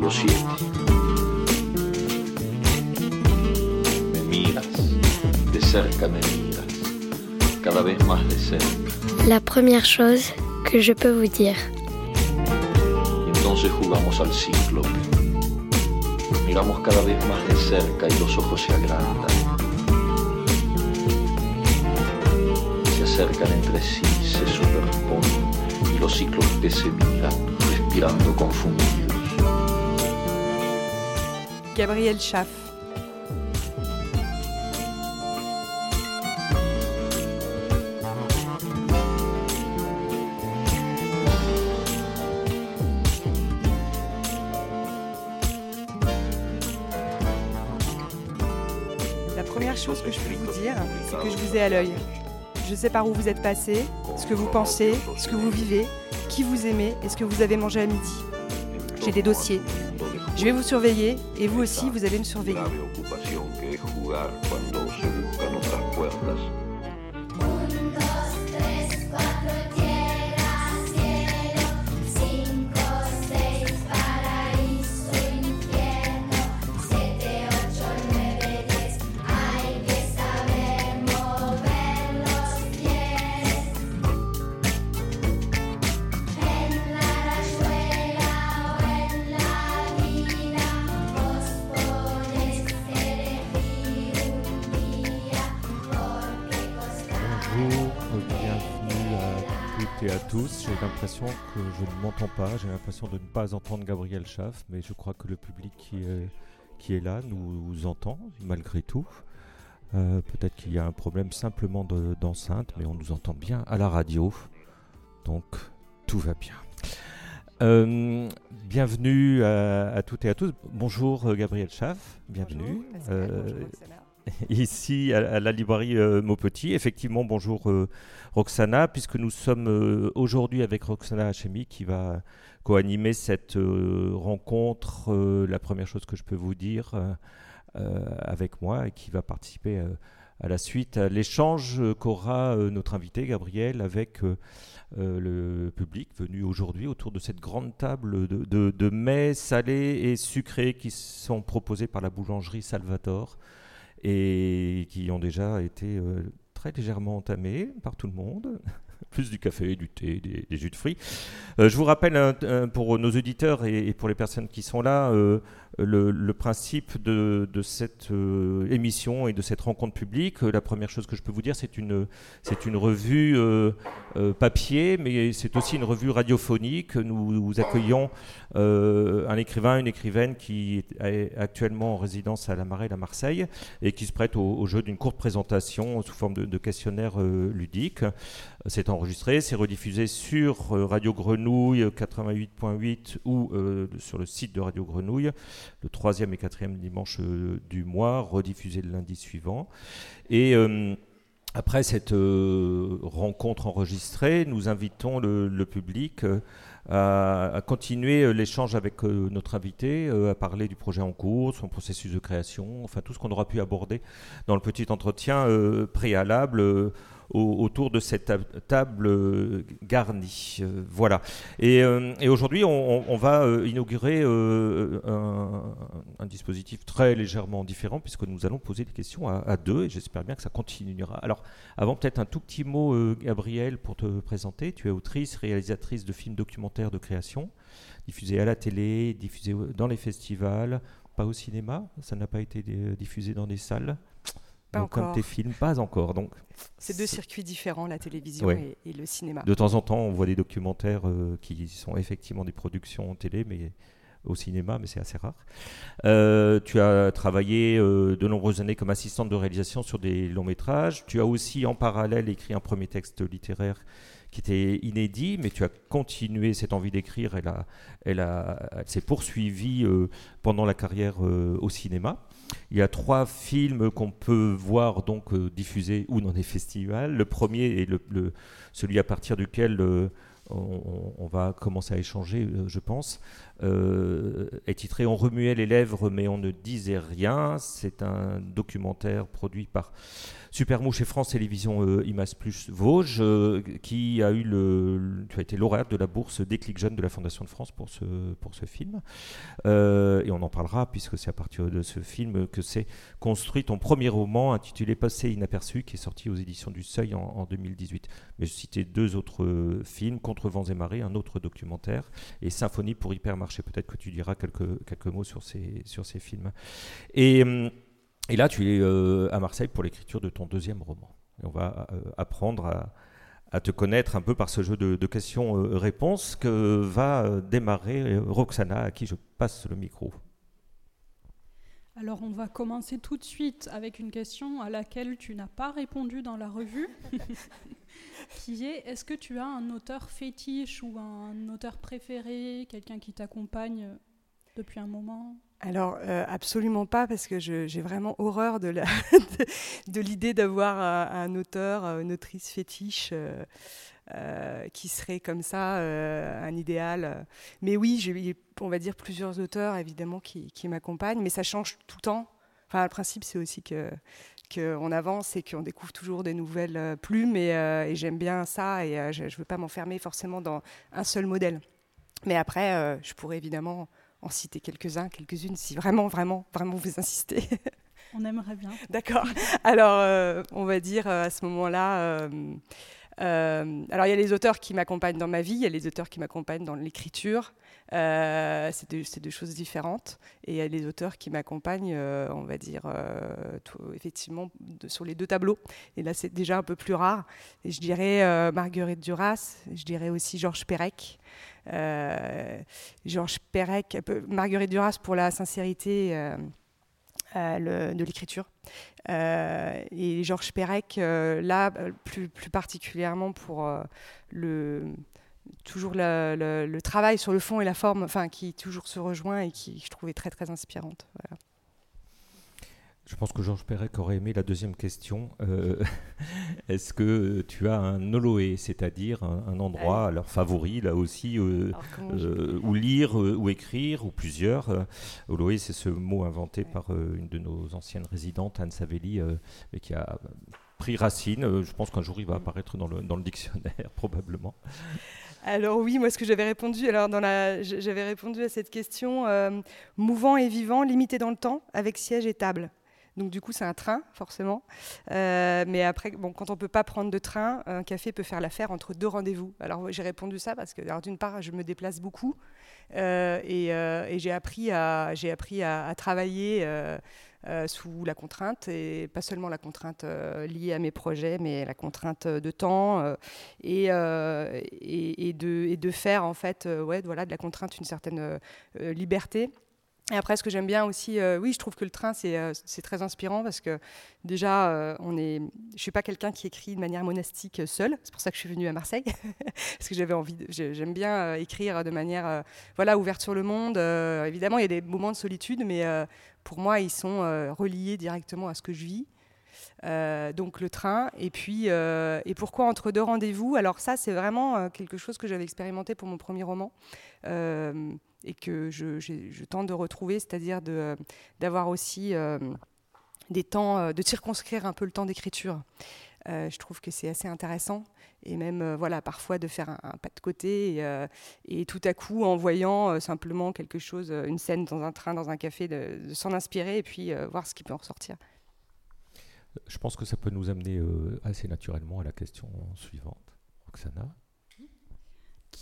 Capítulo 7. Me miras, de cerca me miras, cada vez más de cerca. La première chose que je peux vous dire. Entonces jugamos al ciclo. Miramos cada vez más de cerca y los ojos se agrandan. Se acercan entre sí, se superponen y los ciclos que se miran, respirando confundidos. Gabriel Schaff. La première chose que je peux vous dire, c'est que je vous ai à l'œil. Je sais par où vous êtes passé, ce que vous pensez, ce que vous vivez, qui vous aimez et ce que vous avez mangé à midi. J'ai des dossiers. Je vais vous surveiller et vous aussi, vous allez me surveiller. Bienvenue à toutes et à tous. J'ai l'impression que je ne m'entends pas, j'ai l'impression de ne pas entendre Gabriel Schaff, mais je crois que le public qui est, qui est là nous entend malgré tout. Euh, Peut-être qu'il y a un problème simplement de- d'enceinte, mais on nous entend bien à la radio, donc tout va bien. Euh, bienvenue à, à toutes et à tous. Bonjour euh, Gabriel Schaff, bienvenue. Bonjour, Ici à, la librairie euh, Maupetit. Effectivement, bonjour euh, Roxana, puisque nous sommes euh, aujourd'hui avec Roxana Hachemi qui va co-animer cette euh, rencontre. La première chose que je peux vous dire avec moi et qui va participer à la suite à l'échange qu'aura notre invité Gabriel avec le public venu aujourd'hui autour de cette grande table de, de- de mets salés et sucrés qui sont proposés par la boulangerie Salvatore et qui ont déjà été euh, très légèrement entamés par tout le monde. Plus du café, du thé, des, des jus de fruits. Euh, je vous rappelle pour nos auditeurs et, et pour les personnes qui sont là euh, le, principe de, cette euh, émission et de cette rencontre publique. Euh, La première chose que je peux vous dire, c'est une, c'est une revue euh, papier, mais c'est aussi une revue radiophonique. Nous, nous accueillons un écrivain, une écrivaine qui est actuellement en résidence à la Marelle à Marseille et qui se prête au, jeu d'une courte présentation sous forme de, questionnaire ludique. C'est enregistré, c'est rediffusé sur Radio Grenouille 88.8 ou sur le site de Radio Grenouille le troisième et quatrième dimanche euh, du mois, rediffusé le lundi suivant. Et euh, après cette euh, rencontre enregistrée, nous invitons le, le public à, continuer l'échange avec notre invité, à parler du projet en cours, son processus de création, enfin tout ce qu'on aura pu aborder dans le petit entretien préalable au- autour de cette tab- table euh, garnie. Euh, voilà. Et, euh, et aujourd'hui, on, va inaugurer un, dispositif très légèrement différent puisque nous allons poser des questions à, à deux et j'espère bien que ça continuera. Alors, avant peut-être un tout petit mot, Gabriel, pour te présenter. Tu es autrice, réalisatrice de films documentaires de création, diffusés à la télé, diffusés dans les festivals, pas au cinéma. Ça n'a pas été diffusé dans des salles. Pas Donc, comme encore. tes films, pas encore. Donc, C'est deux circuits différents, la télévision Ouais. et, et le cinéma. de temps en temps, on voit des documentaires euh, qui sont effectivement des productions télé, mais au cinéma, mais c'est assez rare. Euh, tu as travaillé euh, de nombreuses années comme assistante de réalisation sur des longs métrages. Tu as aussi en parallèle écrit un premier texte littéraire qui était inédit, mais tu as continué cette envie d'écrire. Elle, a, elle, a, elle s'est poursuivie euh, pendant la carrière au cinéma. Il y a trois films qu'on peut voir donc euh, diffusés ou dans des festivals. Le premier est le, celui à partir duquel euh, on, va commencer à échanger, je pense, est titré On remuait les lèvres mais on ne disait rien. C'est un documentaire produit par Supermouche et France Télévisions euh, IMAS Plus Vosges, euh, qui a tu as été lauréate de la bourse Déclic Jeune de la Fondation de France pour ce, film. Euh, et on en parlera puisque c'est à partir de ce film que s'est construit ton premier roman intitulé Passé inaperçu qui est sorti aux éditions du Seuil en, 2018. Mais je citais deux autres films, Contre vents et marées, un autre documentaire, et Symphonie pour Hypermarché. Peut-être que tu diras quelques, quelques mots sur ces, sur ces films. Et hum, et là, tu es euh, à Marseille pour l'écriture de ton deuxième roman. Et on va euh, apprendre à, te connaître un peu par ce jeu de, questions-réponses que va démarrer Roxana, à qui je passe le micro. Alors on va commencer tout de suite avec une question à laquelle tu n'as pas répondu dans la revue, qui est est-ce que tu as un auteur fétiche ou un auteur préféré, quelqu'un qui t'accompagne depuis un moment? Alors, euh, absolument pas, parce que j'ai vraiment horreur de l'idée d'avoir un, auteur, une autrice fétiche euh, qui serait comme ça, euh, un idéal. Mais oui, j'ai, on va dire, plusieurs auteurs, évidemment, qui, m'accompagnent, mais ça change tout le temps. Enfin, le principe, c'est aussi que qu'on avance et qu'on découvre toujours des nouvelles plumes, et, et j'aime bien ça, et je ne veux pas m'enfermer forcément dans un seul modèle. Mais après, je pourrais évidemment en citer quelques-uns, quelques-unes, si vraiment, vraiment, vraiment vous insistez. On aimerait bien. D'accord. Alors, euh, on va dire euh, à ce moment-là. Euh, alors, il y a les auteurs qui m'accompagnent dans ma vie, il y a les auteurs qui m'accompagnent dans l'écriture. c'est deux, choses différentes. Et il y a les auteurs qui m'accompagnent, on va dire, effectivement, sur les deux tableaux. Et là, c'est déjà un peu plus rare. Et je dirais Marguerite Duras, je dirais aussi Georges Perec. Euh, Georges Perec, Marguerite Duras pour la sincérité euh, euh, de l'écriture. et Georges Perec, là, plus, plus, particulièrement pour le, toujours le, travail sur le fond et la forme, enfin, qui toujours se rejoint et qui je trouvais très, très inspirante. Je pense que Georges Perec aurait aimé la deuxième question. Euh, est-ce que tu as un Oloé, c'est-à-dire un, endroit, alors favori là aussi, euh, euh, où lire, ou écrire, ou plusieurs Oloé, c'est ce mot inventé par une de nos anciennes résidentes, Anne Savelli, et qui a pris racine. je pense qu'un jour il va apparaître dans le, dans le dictionnaire, probablement. Alors oui, moi ce que j'avais répondu, alors dans la, j'avais répondu à cette question, mouvant et vivant, limité dans le temps, avec siège et table. Donc du coup, c'est un train, forcément. Euh, mais après, bon, quand on ne peut pas prendre de train, un café peut faire l'affaire entre deux rendez-vous. Alors j'ai répondu ça parce que, d'une part, je me déplace beaucoup euh, euh, et, j'ai appris à, j'ai appris à, travailler sous la contrainte et pas seulement la contrainte liée à mes projets, mais la contrainte de temps et, de, et de faire en fait, ouais, voilà, de la contrainte une certaine liberté. Et après, ce que j'aime bien aussi, euh, oui, je trouve que le train, c'est euh, très inspirant parce que déjà, euh, on est, je ne suis pas quelqu'un qui écrit de manière monastique seul. C'est pour ça que je suis venue à Marseille, parce que j'avais envie, j'aime bien écrire de manière voilà, ouverte sur le monde. évidemment, il y a des moments de solitude, mais pour moi, ils sont reliés directement à ce que je vis. donc le train et puis et pourquoi entre deux rendez-vous? Alors ça c'est vraiment quelque chose que j'avais expérimenté pour mon premier roman et que je, tente de retrouver, c'est-à-dire de, d'avoir aussi euh, des temps, euh, de circonscrire un peu le temps d'écriture. Euh, je trouve que c'est assez intéressant et même voilà parfois de faire un, pas de côté et, tout à coup en voyant simplement quelque chose, une scène dans un train, dans un café, de, s'en inspirer et puis voir ce qui peut en ressortir. Je pense que ça peut nous amener assez naturellement à la question suivante. Roxana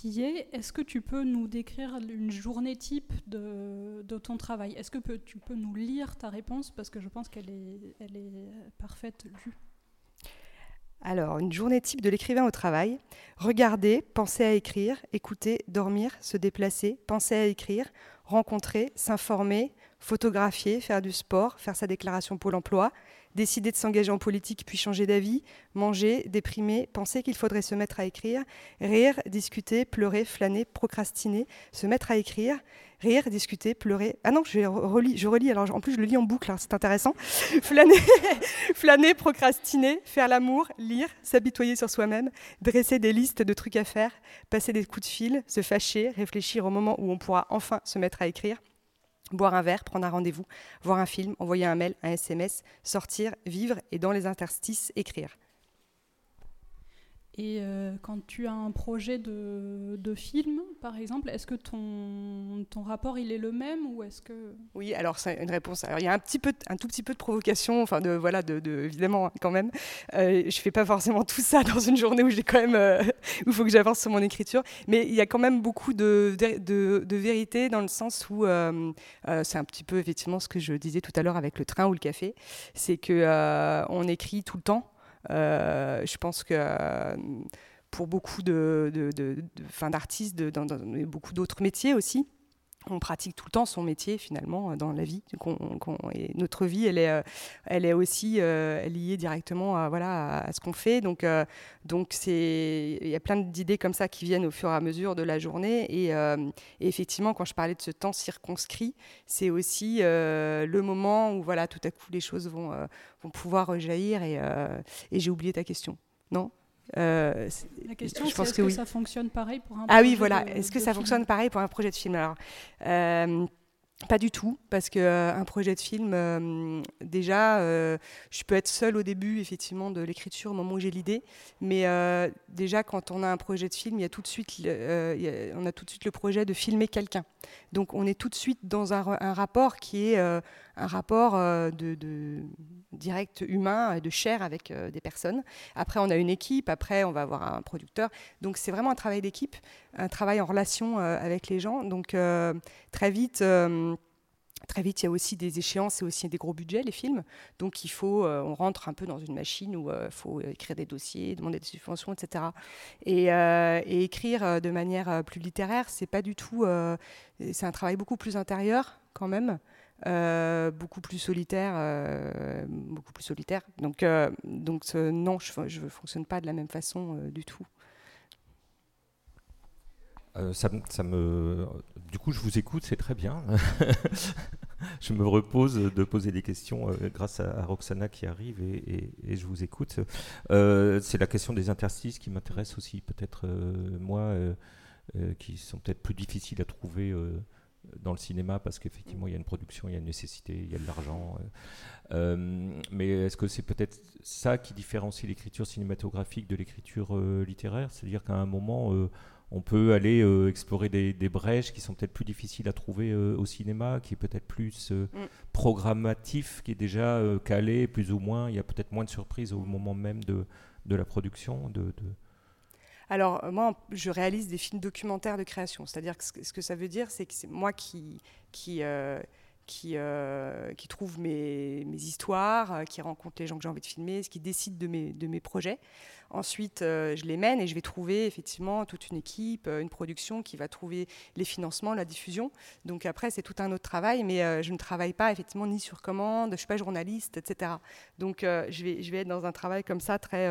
est-ce que tu peux nous décrire une journée type de, ton travail? Est-ce que tu peux nous lire ta réponse? Parce que je pense qu'elle est, est parfaite lue. Alors, une journée type de l'écrivain au travail. Regarder, penser à écrire, écouter, dormir, se déplacer, penser à écrire, rencontrer, s'informer, photographier, faire du sport, faire sa déclaration Pôle emploi, décider de s'engager en politique puis changer d'avis, manger, déprimer, penser qu'il faudrait se mettre à écrire, rire, discuter, pleurer, flâner, procrastiner, se mettre à écrire, rire, discuter, pleurer. Ah non, je relis, je relis alors en plus je le lis en boucle, c'est intéressant. flâner, flâner, procrastiner, faire l'amour, lire, s'habitoyer sur soi-même, dresser des listes de trucs à faire, passer des coups de fil, se fâcher, réfléchir au moment où on pourra enfin se mettre à écrire, boire un verre, prendre un rendez-vous, voir un film, envoyer un mail, un SMS, sortir, vivre et dans les interstices écrire. Et euh, quand tu as un projet de, de film, par exemple, est-ce que ton, ton, rapport il est le même ou est-ce que Oui, alors c'est une réponse. Alors il y a un petit peu, un tout petit peu de provocation, enfin de voilà, de, de évidemment quand même. Euh, je fais pas forcément tout ça dans une journée où j'ai quand même, euh, où faut que j'avance sur mon écriture, mais il y a quand même beaucoup de, de, de vérité dans le sens où euh, c'est un petit peu effectivement ce que je disais tout à l'heure avec le train ou le café, c'est que on écrit tout le temps. Euh, je pense que euh, pour beaucoup de, d'artistes, dans, beaucoup d'autres métiers aussi, on pratique tout le temps son métier finalement dans la vie. notre vie, elle est, elle est aussi euh, liée directement à, voilà, à, ce qu'on fait. Donc, donc c'est, il y a plein d'idées comme ça qui viennent au fur et à mesure de la journée. Et, effectivement, quand je parlais de ce temps circonscrit, c'est aussi le moment où voilà, tout à coup les choses vont, vont pouvoir euh, et j'ai oublié ta question. Non? Euh, la question, c'est est-ce que, ça fonctionne pareil pour un Ah oui, voilà. Est-ce que ça fonctionne pareil pour un projet de film Alors, euh, pas du tout, parce que euh, un projet de film, euh, déjà, euh, je peux être seule au début, effectivement, de l'écriture, au moment où j'ai l'idée. Mais déjà, quand on a un projet de film, il y a tout de suite, on a tout de suite le projet de filmer quelqu'un. Donc, on est tout de suite dans un, rapport qui est un rapport de, de, direct humain, de chair avec des personnes. Après, on a une équipe. Après, on va avoir un producteur. Donc, c'est vraiment un travail d'équipe, un travail en relation avec les gens. Donc, très vite Très vite, il y a aussi des échéances et aussi des gros budgets, les films. Donc, il faut, euh, on rentre un peu dans une machine où il euh, faut écrire des dossiers, demander des subventions, etc. Et, euh, et écrire de manière plus littéraire, c'est pas du tout. c'est un travail beaucoup plus intérieur, quand même. Beaucoup plus solitaire, beaucoup plus solitaire. Donc, donc non, je ne fonctionne pas de la même façon du tout. Euh, ça, me, du coup, je vous écoute, c'est très bien. je me repose de poser des questions euh, grâce à, Roxana qui arrive et, je vous écoute. Euh, c'est la question des interstices qui m'intéresse aussi, peut-être moi, qui sont peut-être plus difficiles à trouver dans le cinéma parce qu'effectivement il y a une production, il y a une nécessité, il y a de l'argent. mais est-ce que c'est peut-être ça qui différencie l'écriture cinématographique de l'écriture littéraire? C'est-à-dire qu'à un moment on peut aller euh, explorer des, brèches qui sont peut-être plus difficiles à trouver euh, au cinéma, qui est peut-être plus euh, mm. programmatif, qui est déjà calé plus ou moins. Il y a peut-être moins de surprises au moment même de, la production. De, Alors moi, je réalise des films documentaires de création. C'est-à-dire que ce que ça veut dire, c'est que c'est moi qui, euh, qui trouve mes, histoires, euh, qui rencontre les gens que j'ai envie de filmer, qui décide de mes, projets. Ensuite, euh, je les mène et je vais trouver effectivement toute une équipe, une production qui va trouver les financements, la diffusion. Donc après, c'est tout un autre travail, mais je ne travaille pas effectivement ni sur commande, je ne suis pas journaliste, etc. Donc je vais être dans un travail comme ça très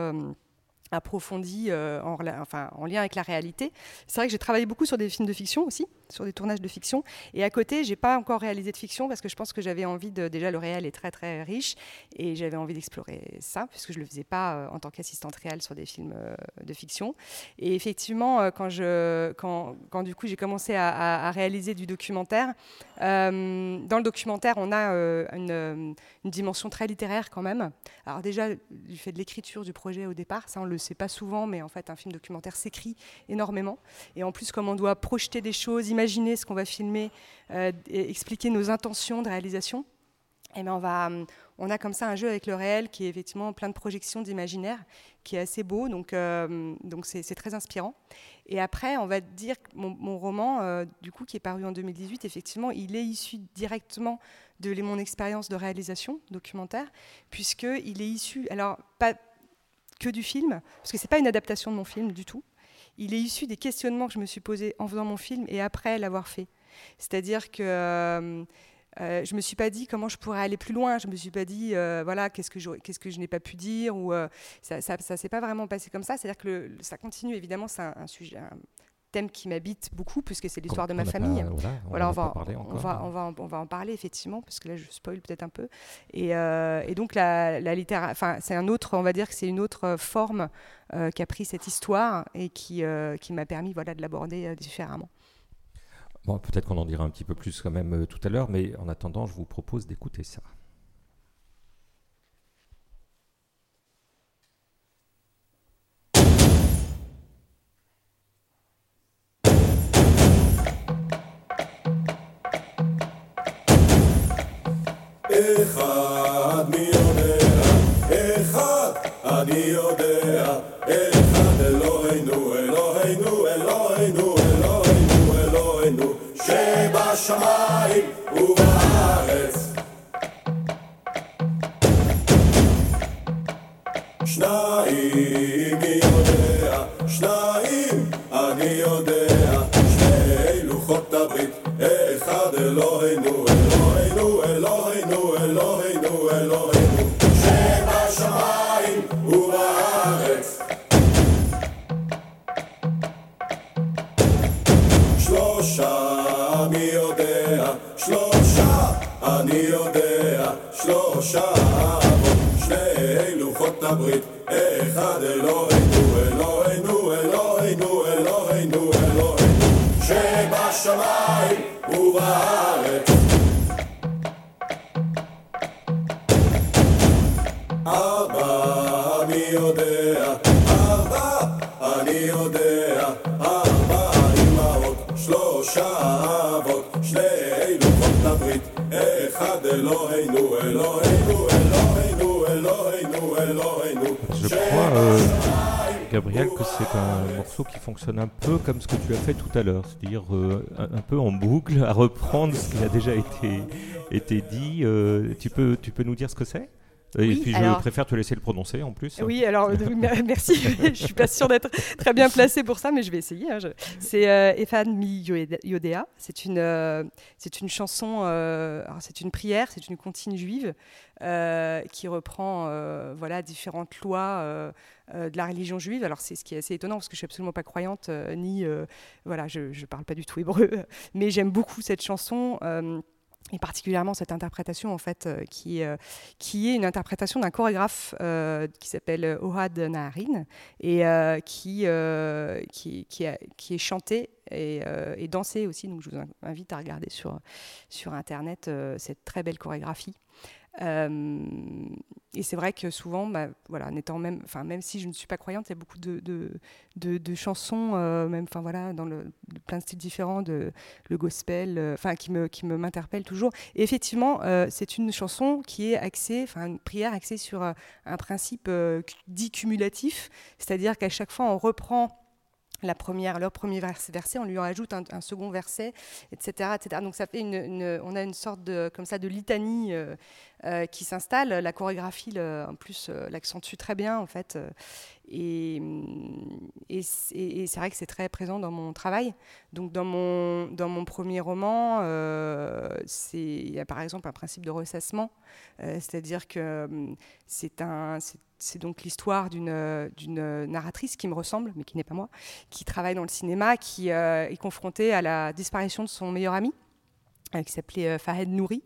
approfondi en, enfin, en lien avec la réalité. C'est vrai que j'ai travaillé beaucoup sur des films de fiction aussi sur des tournages de fiction. Et à côté, j'ai pas encore réalisé de fiction parce que je pense que j'avais envie de. Déjà, le réel est très très riche et j'avais envie d'explorer ça puisque je le faisais pas euh, en tant qu'assistante réelle sur des films euh, de fiction. Et effectivement, euh, quand je, quand, quand du coup j'ai commencé à, réaliser du documentaire, dans le documentaire, on a une, une, dimension très littéraire quand même. Alors déjà, du fait de l'écriture du projet au départ, ça on le sait pas souvent, mais en fait, un film documentaire s'écrit énormément. Et en plus, comme on doit projeter des choses imaginer ce qu'on va filmer, euh, et expliquer nos intentions de réalisation, et eh ben on, va, hum, on a comme ça un jeu avec le réel qui est effectivement plein de projections d'imaginaire, qui est assez beau, donc euh, donc c'est très inspirant. Et après, on va dire que mon, roman, euh, du coup, qui est paru en 2018, effectivement, il est issu directement de mon expérience de réalisation documentaire, puisqu'il est issu, alors pas que du film, parce que c'est pas une adaptation de mon film du tout, il est issu des questionnements que je me suis posés en faisant mon film et après l'avoir fait. C'est-à-dire que euh, euh, je me suis pas dit comment je pourrais aller plus loin. Je me suis pas dit euh, voilà qu'est-ce que je que je n'ai pas pu dire ou euh, ça ça, s'est pas vraiment passé comme ça. C'est-à-dire que ça continue évidemment. C'est un, sujet, thème qui m'habite beaucoup puisque c'est l'histoire de ma pas- famille. voilà, on Voilà, va, pas parlé on, encore. va, on, va, en- on va en parler effectivement, parce que là je spoil peut-être un peu. Et, euh, et donc la, la littéra- enfin c'est un autre, on va dire que c'est une autre euh, forme euh, qu'a pris cette histoire et qui, euh, qui m'a permis voilà de l'aborder différemment. Bon, peut-être qu'on en dira un petit peu plus quand même tout à l'heure, mais en attendant, je vous propose d'écouter ça. אחד מי יודע, אחד אני יודע, מי יודע, שלושה אני יודע, שלושה שני לוחות הברית, אחד אלוהינו, אלוהינו, Je crois, euh, Gabriel, que c'est un morceau qui fonctionne un peu comme ce que tu as fait tout à l'heure, c'est-à-dire euh, un, peu en boucle, à reprendre ce qui a déjà été, été dit. Euh, tu, peux, tu peux nous dire ce que c'est? Et Oui, puis je alors- préfère te laisser le prononcer en plus. Oui, alors euh, mer- merci. je suis pas sûre d'être très bien placée pour ça, mais je vais essayer. hein, je- C'est euh, Efan mi Yodea. C'est une, euh, c'est une chanson. euh, c'est une prière, c'est une comptine juive qui reprend voilà différentes lois. de la religion juive. Alors c'est ce qui est assez étonnant parce que je suis absolument pas croyante ni voilà je je parle pas du tout hébreu, mais j'aime beaucoup cette chanson. Et particulièrement cette interprétation en fait euh, qui, euh, qui est une interprétation d'un chorégraphe euh, qui s'appelle Ohad Naharin et qui, qui, qui, est chanté et, dansé aussi. Donc je vous in- invite à regarder sur, sur Internet cette très belle chorégraphie. Euh, et c'est vrai que souvent, bah, voilà, n'étant même, enfin, même si je ne suis pas croyante, il y a beaucoup de, chansons, euh, même, enfin voilà, dans le, plein de styles différents, le gospel, euh, enfin, qui me, qui me m'interpelle toujours. Effectivement, c'est une chanson qui est axée, enfin, une prière axée sur un principe dit cumulatif, c'est-à-dire qu'à chaque fois, on reprend la première, leur premier vers- verset, on lui en ajoute un, second verset, etc., etc. Donc ça fait une, on a une sorte de, comme ça, de litanie euh, euh, qui s'installe. La chorégraphie, en plus, euh, l'accentue très bien, en fait. euh, et, c'est vrai que c'est très présent dans mon travail. Donc dans mon, dans mon premier roman, euh, il y a par exemple un principe de ressassement, c'est-à-dire que hum, c'est un, c'est- donc l'histoire d'une euh, d'une narratrice qui me ressemble, mais qui n'est pas moi, qui travaille dans le cinéma, qui euh, est confrontée à la disparition de son meilleur ami, euh, qui s'appelait euh, Fahed Nouri.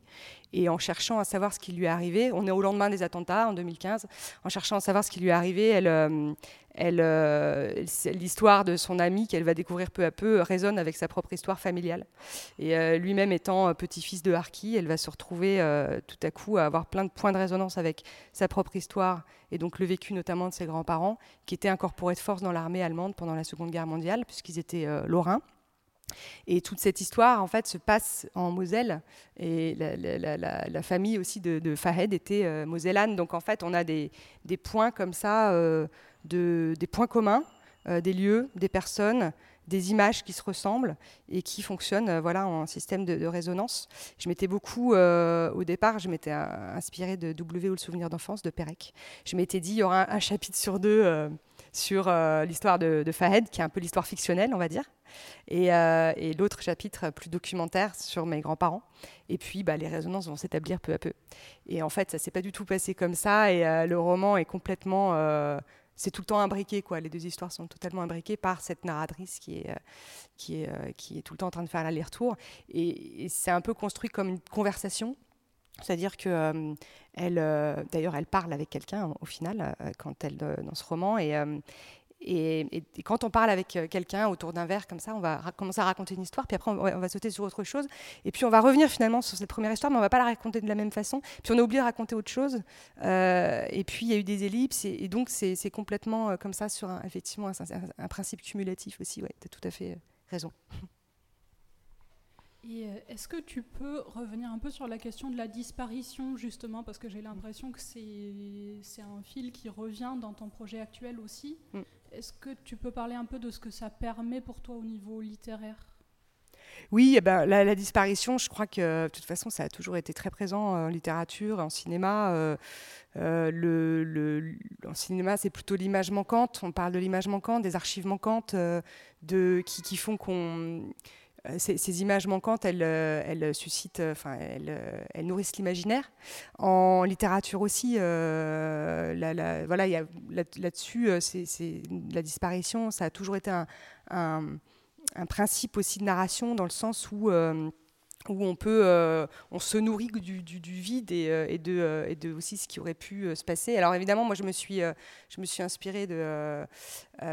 Et en cherchant à savoir ce qui lui est arrivé, on est au lendemain des attentats en 2015, en cherchant à savoir ce qui lui est arrivé, elle, euh, euh, l'histoire de son ami qu'elle va découvrir peu à peu résonne avec sa propre histoire familiale. Et euh, lui-même étant euh, petit-fils de Harki, elle va se retrouver euh, tout à coup à avoir plein de points de résonance avec sa propre histoire et donc le vécu notamment de ses grands-parents, qui étaient incorporés de force dans l'armée allemande pendant la Seconde Guerre mondiale, puisqu'ils étaient euh, lorrains. Et toute cette histoire, en fait, se passe en Moselle. Et la, famille aussi de, Fahed était euh, mosellane. Donc, en fait, on a des, points comme ça, euh, de, des points communs, euh, des lieux, des personnes, des images qui se ressemblent et qui fonctionnent euh, voilà, en système de, résonance. Je m'étais beaucoup, euh, au départ, je m'étais inspirée de W ou le souvenir d'enfance de Pérec. Je m'étais dit, il y aura un, chapitre sur deux. sur l'histoire de, Fahed, qui est un peu l'histoire fictionnelle, on va dire. Et, et l'autre chapitre plus documentaire sur mes grands-parents. Et puis, bah, les résonances vont s'établir peu à peu. Et en fait, ça s'est pas du tout passé comme ça. Et le roman est complètement c'est tout le temps imbriqué, quoi. Les deux histoires sont totalement imbriquées par cette narratrice qui est, euh, qui est, euh, qui est tout le temps en train de faire l'aller-retour. Et, c'est un peu construit comme une conversation. C'est-à-dire que euh, elle, d'ailleurs, elle parle avec quelqu'un au final quand elle dans ce roman et, et, quand on parle avec euh, quelqu'un autour d'un verre comme ça, on va commencer à raconter une histoire, puis après on va, sauter sur autre chose, et puis on va revenir finalement sur cette première histoire, mais on va pas la raconter de la même façon. Puis on a oublié de raconter autre chose, euh, et puis il y a eu des ellipses, et, donc c'est complètement euh, comme ça sur un, effectivement un, principe cumulatif aussi. Ouais, tu as tout à fait raison. Et est-ce que tu peux revenir un peu sur la question de la disparition, justement, parce que j'ai l'impression que c'est un fil qui revient dans ton projet actuel aussi. Mm. Est-ce que tu peux parler un peu de ce que ça permet pour toi au niveau littéraire? Oui, eh ben, la, disparition, je crois que de toute façon, ça a toujours été très présent en littérature, en cinéma. Euh, euh, le, en cinéma, c'est plutôt l'image manquante. On parle de l'image manquante, des archives manquantes euh, de, qui, qui font qu'on euh, ces, images manquantes, elles, euh, elles suscitent, euh, enfin, elles, elles, nourrissent l'imaginaire. En littérature aussi, voilà, là-dessus, c'est, la disparition, ça a toujours été un, principe aussi de narration dans le sens où où on peut, euh, on se nourrit du, vide et, euh, de, euh, et, de, aussi ce qui aurait pu se passer. Alors évidemment, moi je me suis, je me suis inspirée de,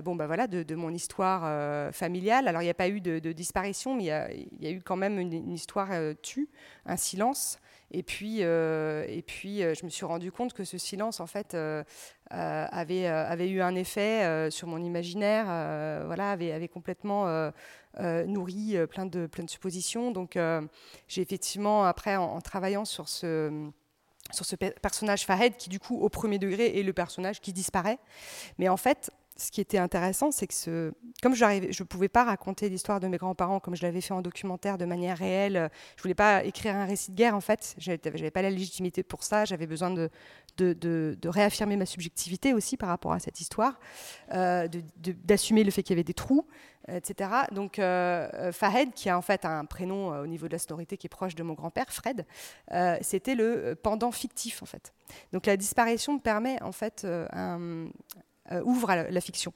bon bah voilà, de, mon histoire familiale. Alors il n'y a pas eu de, disparition, mais il y, y, a eu quand même une, une histoire tue, un silence. Et puis, et puis je me suis rendu compte que ce silence, en fait, avait, avait eu un effet sur mon imaginaire, voilà, avait, avait complètement euh, nourri euh, plein, de, plein de suppositions. Donc euh, j'ai effectivement, après, en, travaillant sur ce sur ce personnage Fahed qui du coup au premier degré est le personnage qui disparaît. Mais en fait, ce qui était intéressant, c'est que comme je ne pouvais pas raconter l'histoire de mes grands-parents comme je l'avais fait en documentaire de manière réelle, je voulais pas écrire un récit de guerre en fait, je n'avais pas la légitimité pour ça, j'avais besoin de, réaffirmer ma subjectivité aussi par rapport à cette histoire, euh, d'assumer le fait qu'il y avait des trous, etc. Donc euh, euh, Fahed, qui a en fait un prénom au niveau de la sonorité qui est proche de mon grand-père, Fred, c'était le pendant fictif en fait. Donc la disparition permet en fait ouvre à la fiction.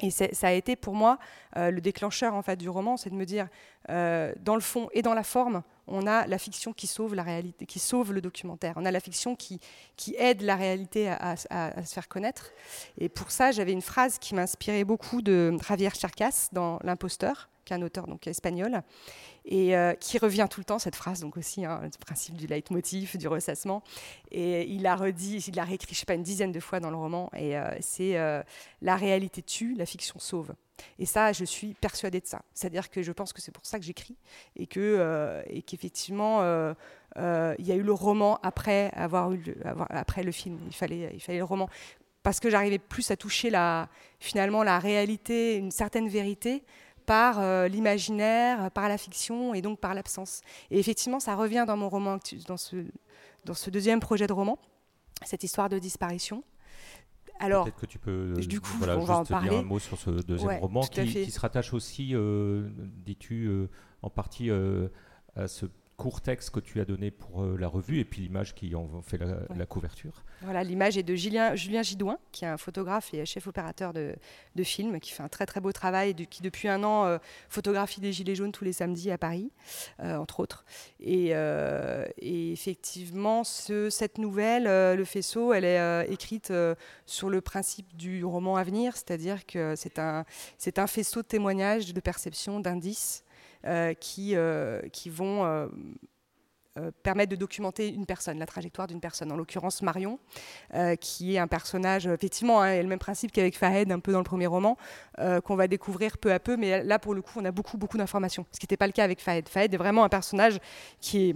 Et ça a été pour moi euh, le déclencheur en fait du roman, c'est de me dire euh, dans le fond et dans la forme, on a la fiction qui sauve la réalité, qui sauve le documentaire. On a la fiction qui, qui aide la réalité à, se faire connaître. Et pour ça, j'avais une phrase qui m'inspirait beaucoup de Javier Charcas dans L'imposteur, qui un auteur donc espagnol, et euh, qui revient tout le temps, cette phrase, donc aussi, hein, le principe du leitmotiv, du ressassement. Et il l'a redit, il l'a réécrit, je sais pas, une dizaine de fois dans le roman, et euh, c'est euh, la réalité tue, la fiction sauve. Et ça, je suis persuadée de ça. C'est-à-dire que je pense que c'est pour ça que j'écris, et que et qu'effectivement, il y a eu le roman après avoir eu le, après le film. Il fallait, il fallait le roman parce que j'arrivais plus à toucher la, finalement la réalité, une certaine vérité, par euh, l'imaginaire, par la fiction et donc par l'absence. Et effectivement, ça revient dans mon roman, dans ce, dans ce deuxième projet de roman, cette histoire de disparition. Alors, peut-être que tu peux du coup, voilà, on va en parler. dire un mot sur ce deuxième roman qui, qui, se rattache aussi, euh, dis-tu, euh, en partie à ce court texte que tu as donné pour euh, la revue et puis l'image qui en fait la, couverture. Voilà, l'image est de Julien, Julien Gidouin, qui est un photographe et chef opérateur de, de film, qui fait un très très beau travail, et qui depuis un an euh, photographie des Gilets jaunes tous les samedis à Paris, euh, entre autres. Et, et effectivement, ce, cette nouvelle, Le Faisceau, elle est écrite sur le principe du roman à venir, c'est-à-dire que c'est un, c'est un faisceau de témoignages, de perceptions, d'indices. Euh, qui, euh, qui vont euh, permettre de documenter une personne, la trajectoire d'une personne. En l'occurrence, Marion, qui est un personnage, effectivement, hein, le même principe qu'avec Fahed, un peu dans le premier roman, qu'on va découvrir peu à peu. Mais là, pour le coup, on a beaucoup, beaucoup d'informations, ce qui n'était pas le cas avec Fahed. Fahed est vraiment un personnage qui est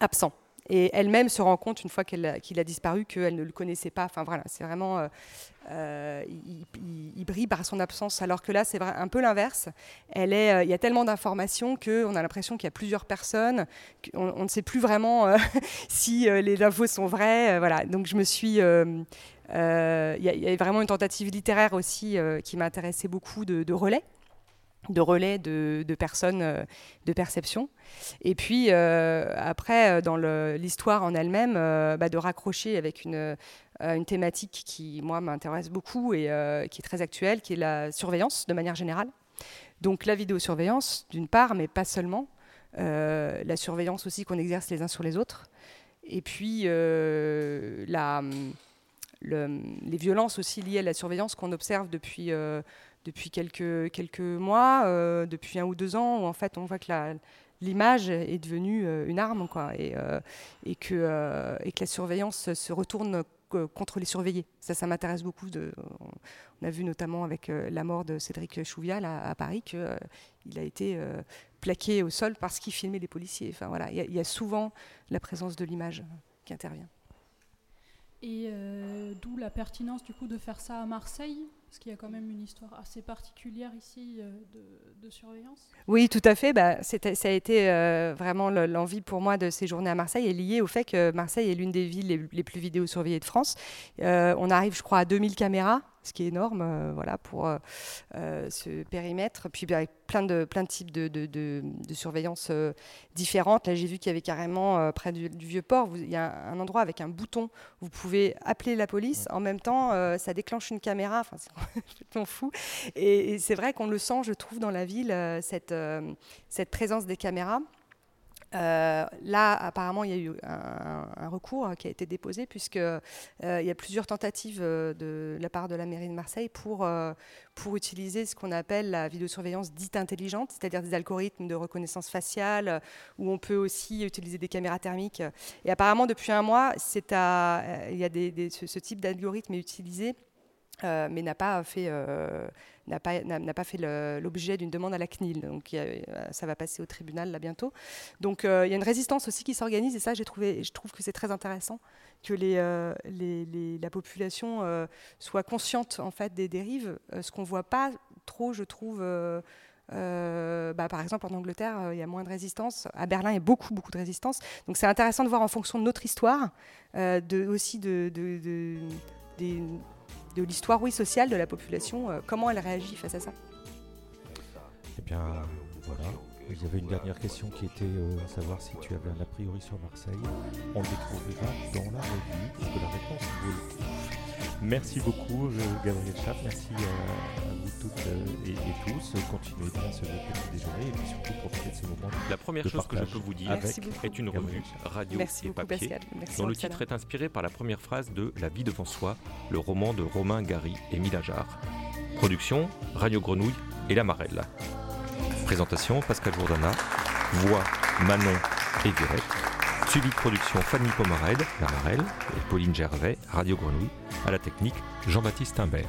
absent. Et elle-même se rend compte, une fois qu'il a, disparu, qu'elle ne le connaissait pas. Enfin voilà, c'est vraiment. il, brille par son absence, alors que là, c'est un peu l'inverse. Est, il y a tellement d'informations qu'on a l'impression qu'il y a plusieurs personnes, on, on, ne sait plus vraiment si les infos sont vraies. voilà. Donc je me suis il y, a vraiment une tentative littéraire aussi qui m'intéressait beaucoup de, relais de relais de, personnes de perception. Et puis après, dans l'histoire en elle-même, bah, de raccrocher avec une, euh, une thématique qui, moi, m'intéresse beaucoup et euh, qui est très actuelle, qui est la surveillance de manière générale. Donc la vidéosurveillance, d'une part, mais pas seulement. Euh, la surveillance aussi qu'on exerce les uns sur les autres. Et puis la, les violences aussi liées à la surveillance qu'on observe depuis, depuis quelques, quelques mois, depuis un ou deux ans, où en fait on voit que l'image est devenue une arme, et, que, et que la surveillance se retourne contre les surveillés. Ça, ça m'intéresse beaucoup. On a vu notamment avec euh, la mort de Cédric Chouvial à, Paris qu'il euh, a été euh, plaqué au sol parce qu'il filmait les policiers. Enfin, voilà, il y, a souvent la présence de l'image qui intervient. Et d'où la pertinence du coup de faire ça à Marseille parce qu'il y a quand même une histoire assez particulière ici euh, de, surveillance. Oui, tout à fait. Bah, ça a été euh, vraiment l'envie pour moi de séjourner à Marseille est liée au fait que Marseille est l'une des villes les, les plus vidéosurveillées de France. Euh, on arrive, je crois, à 2000 caméras ce qui est énorme euh, voilà, pour euh, euh, ce périmètre. Puis avec plein de, plein de types de, de, de, surveillance différentes. Là, j'ai vu qu'il y avait carrément près du, vieux port, il y a un endroit avec un bouton. Vous pouvez appeler la police. En même temps, ça déclenche une caméra. Enfin, c'est complètement fou. Et, et c'est vrai qu'on le sent, je trouve, dans la ville, cette, cette présence des caméras. Euh, là, apparemment, il y a eu un, recours qui a été déposé puisque euh, il y a plusieurs tentatives euh, de, la part de la mairie de Marseille pour, pour utiliser ce qu'on appelle la vidéosurveillance dite intelligente, c'est-à-dire des algorithmes de reconnaissance faciale où on peut aussi utiliser des caméras thermiques. Et apparemment, depuis un mois, il y a ce, type d'algorithme est utilisé, mais n'a pas fait n'a pas, pas fait l'objet d'une demande à la CNIL. Donc ça va passer au tribunal là bientôt. Donc euh, il y a une résistance aussi qui s'organise et ça j'ai trouvé, je trouve que c'est très intéressant que les, euh, les, la population euh, soit consciente en fait des dérives, ce qu'on voit pas trop, je trouve. bah, par exemple, en Angleterre, il y a moins de résistance. À Berlin, il y a beaucoup, beaucoup de résistance. Donc, c'est intéressant de voir en fonction de notre histoire, de, aussi de des, de l'histoire sociale de la population, euh, comment elle réagit face à ça? Eh. Il y avait une dernière question qui était euh, savoir si tu avais un a priori sur Marseille. On le découvrira dans la revue, parce que la réponse coup. Merci beaucoup, euh, Gabriel Chapp. Merci à, vous toutes et, tous. Continuez bien ce petit déjeuner et puis surtout profitez de ce moment. La première chose que je peux vous dire est une revue radio et papier dont le titre est inspiré par la première phrase de La vie devant soi, le roman de Romain Gary et Mila Production Radio Grenouille et La Marelle. Présentation Pascal Jourdana. Voix Manon et Violette. Suivi de production Fanny Pomarède, La Marelle, et Pauline Gervais, Radio Grenouille, à la technique Jean-Baptiste Imbert.